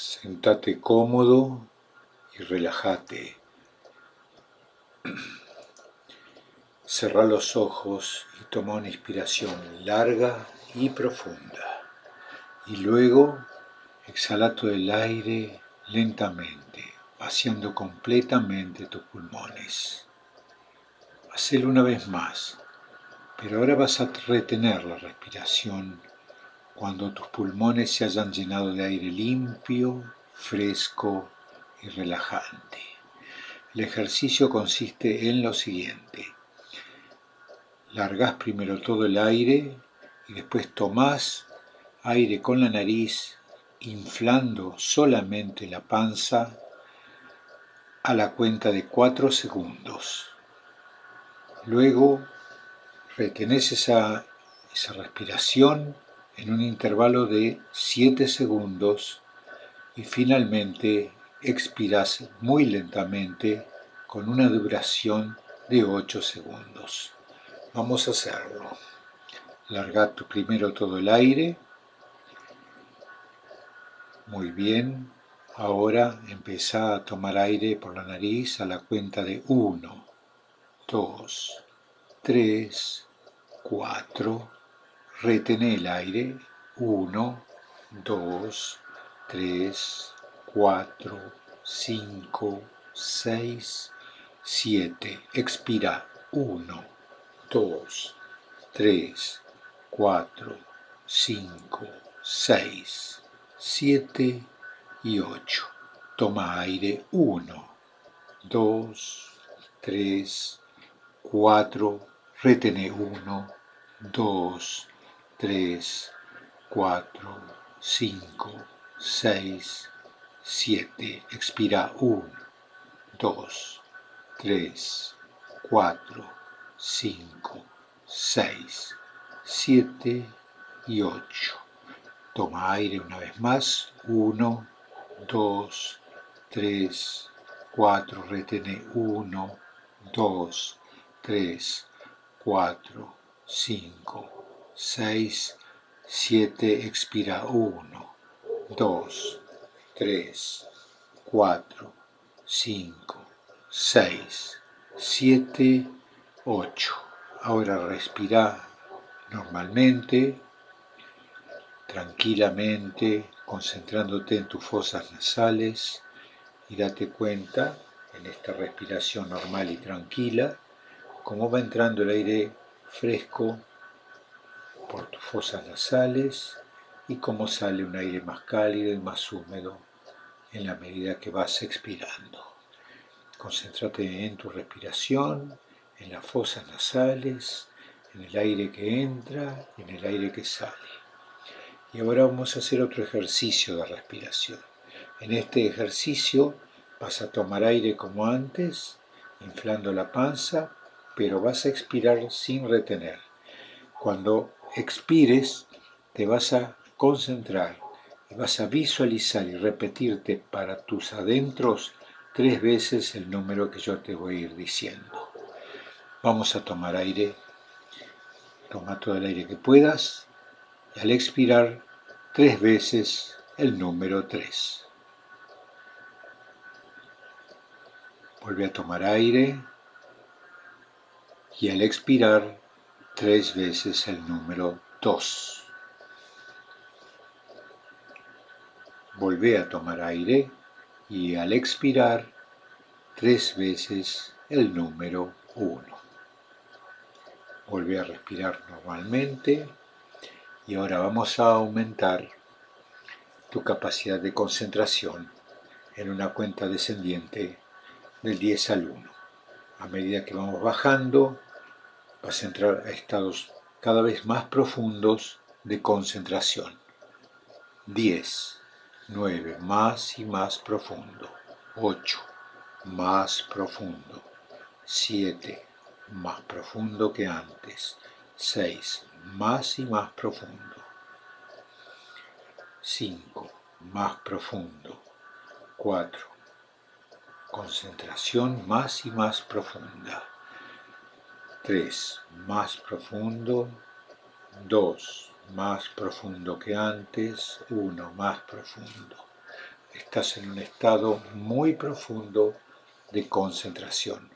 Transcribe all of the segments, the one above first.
Sentate cómodo y relájate. Cerra los ojos y toma una inspiración larga y profunda. Y luego exhala todo el aire lentamente, vaciando completamente tus pulmones. Hacelo una vez más, pero ahora vas a retener la respiración cuando tus pulmones se hayan llenado de aire limpio, fresco y relajante. El ejercicio consiste en lo siguiente. Largas primero todo el aire y después tomás aire con la nariz, inflando solamente la panza a la cuenta de 4 segundos. Luego retenés esa, esa respiración en un intervalo de 7 segundos y finalmente expiras muy lentamente con una duración de 8 segundos. Vamos a hacerlo. Larga primero todo el aire. Muy bien. Ahora empieza a tomar aire por la nariz a la cuenta de 1, 2, 3, 4, Retén el aire. 1, 2, 3, 4, 5, 6, 7. Expira. 1, 2, 3, 4, 5, 6, 7 y 8. Toma aire. 1, 2, 3, 4. Retene 1, 2, 3, 4, 5, 6, 7. Expira 1, 2, 3, 4, 5, 6, 7 y 8. Toma aire una vez más. 1, 2, 3, 4. Retene 1, 2, 3, 4, 5, 6, 7, expira 1, 2, 3, 4, 5, 6, 7, 8. Ahora respira normalmente, tranquilamente, concentrándote en tus fosas nasales y date cuenta en esta respiración normal y tranquila cómo va entrando el aire fresco por tus fosas nasales y cómo sale un aire más cálido y más húmedo en la medida que vas expirando. Concéntrate en tu respiración, en las fosas nasales, en el aire que entra y en el aire que sale. Y ahora vamos a hacer otro ejercicio de respiración. En este ejercicio vas a tomar aire como antes, inflando la panza, pero vas a expirar sin retener. Cuando expires, te vas a concentrar y vas a visualizar y repetirte para tus adentros tres veces el número que yo te voy a ir diciendo. Vamos a tomar aire. Toma todo el aire que puedas y al expirar tres veces el número 3. Vuelve a tomar aire y al expirar tres veces el número 2. Volvé a tomar aire y al expirar tres veces el número 1. Volvé a respirar normalmente y ahora vamos a aumentar tu capacidad de concentración en una cuenta descendiente del 10 al 1. A medida que vamos bajando, vas a entrar a estados cada vez más profundos de concentración. 10, 9, más y más profundo. 8, más profundo. 7, más profundo que antes. 6, más y más profundo. 5, más profundo. 4, concentración más y más profunda. 3. Más profundo. 2. Más profundo que antes. 1. Más profundo. estás en un estado muy profundo de concentración.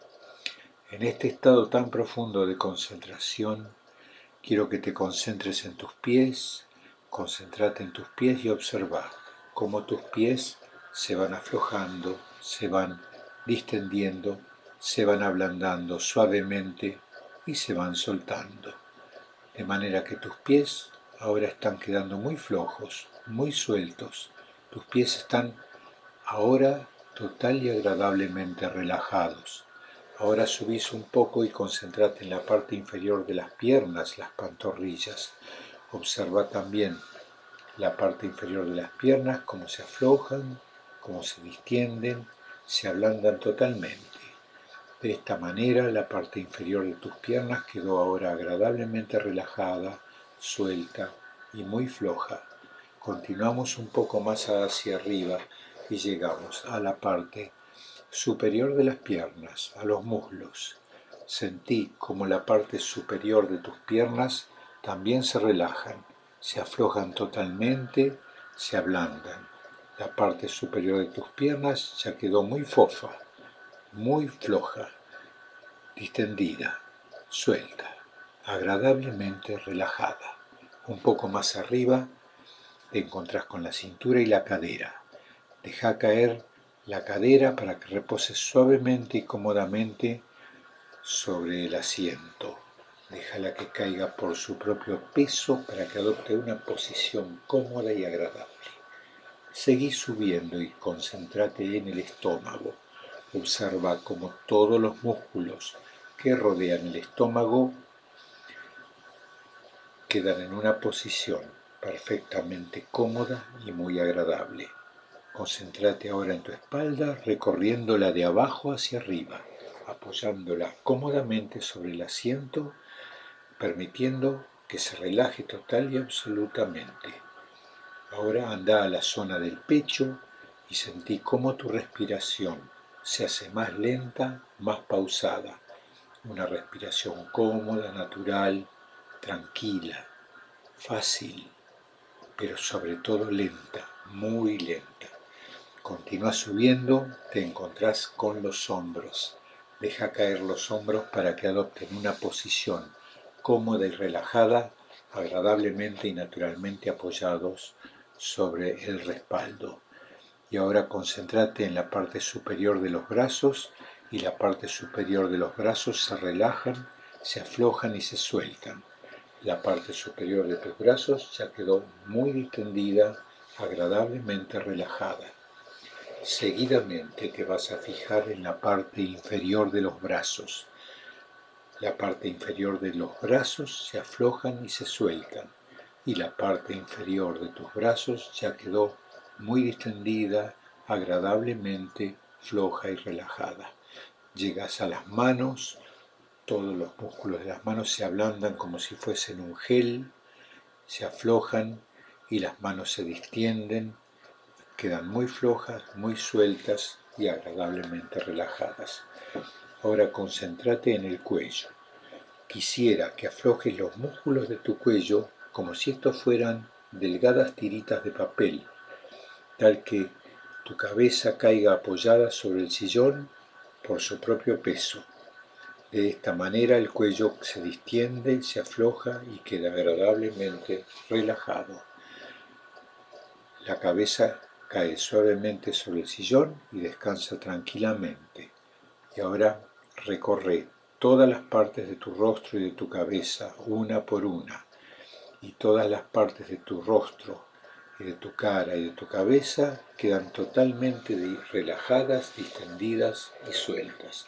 En este estado tan profundo de concentración, quiero que te concentres en tus pies, concéntrate en tus pies y observa cómo tus pies se van aflojando, se van distendiendo, se van ablandando suavemente y se van soltando. De manera que tus pies ahora están quedando muy flojos, muy sueltos. Tus pies están ahora total y agradablemente relajados. Ahora subís un poco y concentrate en la parte inferior de las piernas, las pantorrillas. Observa también la parte inferior de las piernas, cómo se aflojan, cómo se distienden, se ablandan totalmente. De esta manera la parte inferior de tus piernas quedó ahora agradablemente relajada, suelta y muy floja. Continuamos un poco más hacia arriba y llegamos a la parte superior de las piernas, a los muslos. Sentí como la parte superior de tus piernas también se relajan, se aflojan totalmente, se ablandan. La parte superior de tus piernas ya quedó muy fofa, muy floja, distendida, suelta, agradablemente relajada. Un poco más arriba te encontrás con la cintura y la cadera. Deja caer la cadera para que repose suavemente y cómodamente sobre el asiento. Déjala que caiga por su propio peso para que adopte una posición cómoda y agradable. Seguí subiendo y concéntrate en el estómago. Observa cómo todos los músculos que rodean el estómago quedan en una posición perfectamente cómoda y muy agradable. Concéntrate ahora en tu espalda, recorriéndola de abajo hacia arriba, apoyándola cómodamente sobre el asiento, permitiendo que se relaje total y absolutamente. Ahora anda a la zona del pecho y sentí cómo tu respiración se hace más lenta, más pausada. Una respiración cómoda, natural, tranquila, fácil, pero sobre todo lenta, muy lenta. Continúa subiendo, te encontrás con los hombros. Deja caer los hombros para que adopten una posición cómoda y relajada, agradablemente y naturalmente apoyados sobre el respaldo. Y ahora concéntrate en la parte superior de los brazos y la parte superior de los brazos se relajan, se aflojan y se sueltan. La parte superior de tus brazos ya quedó muy distendida, agradablemente relajada. Seguidamente te vas a fijar en la parte inferior de los brazos. La parte inferior de los brazos se aflojan y se sueltan y la parte inferior de tus brazos ya quedó muy distendida, agradablemente floja y relajada. Llegas a las manos, todos los músculos de las manos se ablandan como si fuesen un gel, se aflojan y las manos se distienden quedan muy flojas, muy sueltas y agradablemente relajadas. Ahora concéntrate en el cuello. Quisiera que aflojes los músculos de tu cuello como si estos fueran delgadas tiritas de papel, tal que tu cabeza caiga apoyada sobre el sillón por su propio peso. De esta manera el cuello se distiende, se afloja y queda agradablemente relajado. La cabeza Cae suavemente sobre el sillón y descansa tranquilamente. Y ahora recorre todas las partes de tu rostro y de tu cabeza, una por una. Y todas las partes de tu rostro de tu cara y de tu cabeza quedan totalmente relajadas, distendidas y sueltas.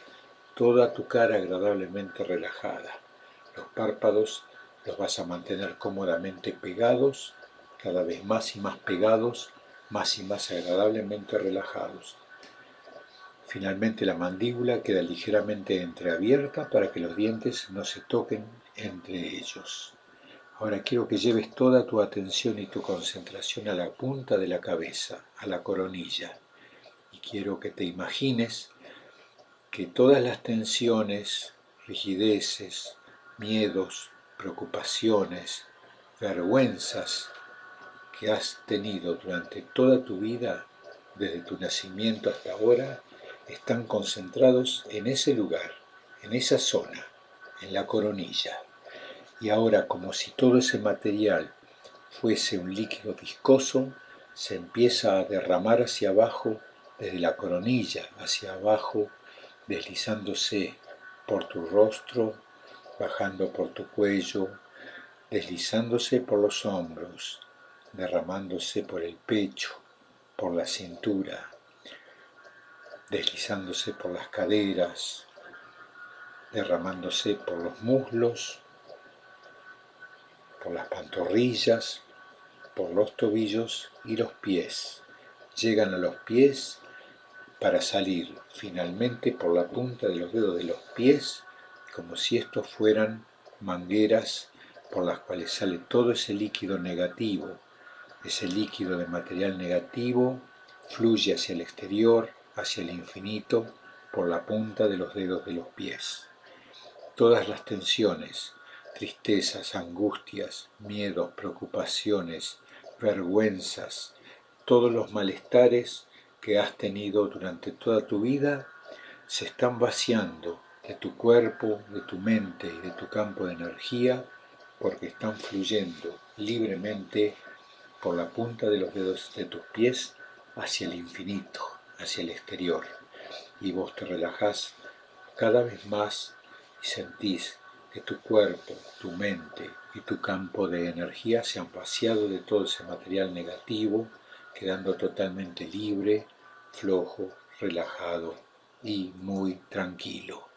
Toda tu cara agradablemente relajada. Los párpados los vas a mantener cómodamente pegados, cada vez más y más pegados más y más agradablemente relajados. Finalmente la mandíbula queda ligeramente entreabierta para que los dientes no se toquen entre ellos. Ahora quiero que lleves toda tu atención y tu concentración a la punta de la cabeza, a la coronilla. Y quiero que te imagines que todas las tensiones, rigideces, miedos, preocupaciones, vergüenzas, que has tenido durante toda tu vida desde tu nacimiento hasta ahora, están concentrados en ese lugar, en esa zona, en la coronilla. Y ahora, como si todo ese material fuese un líquido viscoso, se empieza a derramar hacia abajo, desde la coronilla hacia abajo, deslizándose por tu rostro, bajando por tu cuello, deslizándose por los hombros, derramándose por el pecho, por la cintura, deslizándose por las caderas, derramándose por los muslos, por las pantorrillas, por los tobillos y los pies. Llegan a los pies para salir finalmente por la punta de los dedos de los pies, como si estos fueran mangueras por las cuales sale todo ese líquido negativo, ese líquido de material negativo fluye hacia el exterior, hacia el infinito, por la punta de los dedos de los pies. Todas las tensiones, tristezas, angustias, miedos, preocupaciones, vergüenzas, todos los malestares que has tenido durante toda tu vida se están vaciando de tu cuerpo, de tu mente y de tu campo de energía porque están fluyendo libremente por la punta de los dedos de tus pies hacia el infinito, hacia el exterior. Y vos te relajás cada vez más y sentís que tu cuerpo, tu mente y tu campo de energía se han vaciado de todo ese material negativo, quedando totalmente libre, flojo, relajado y muy tranquilo.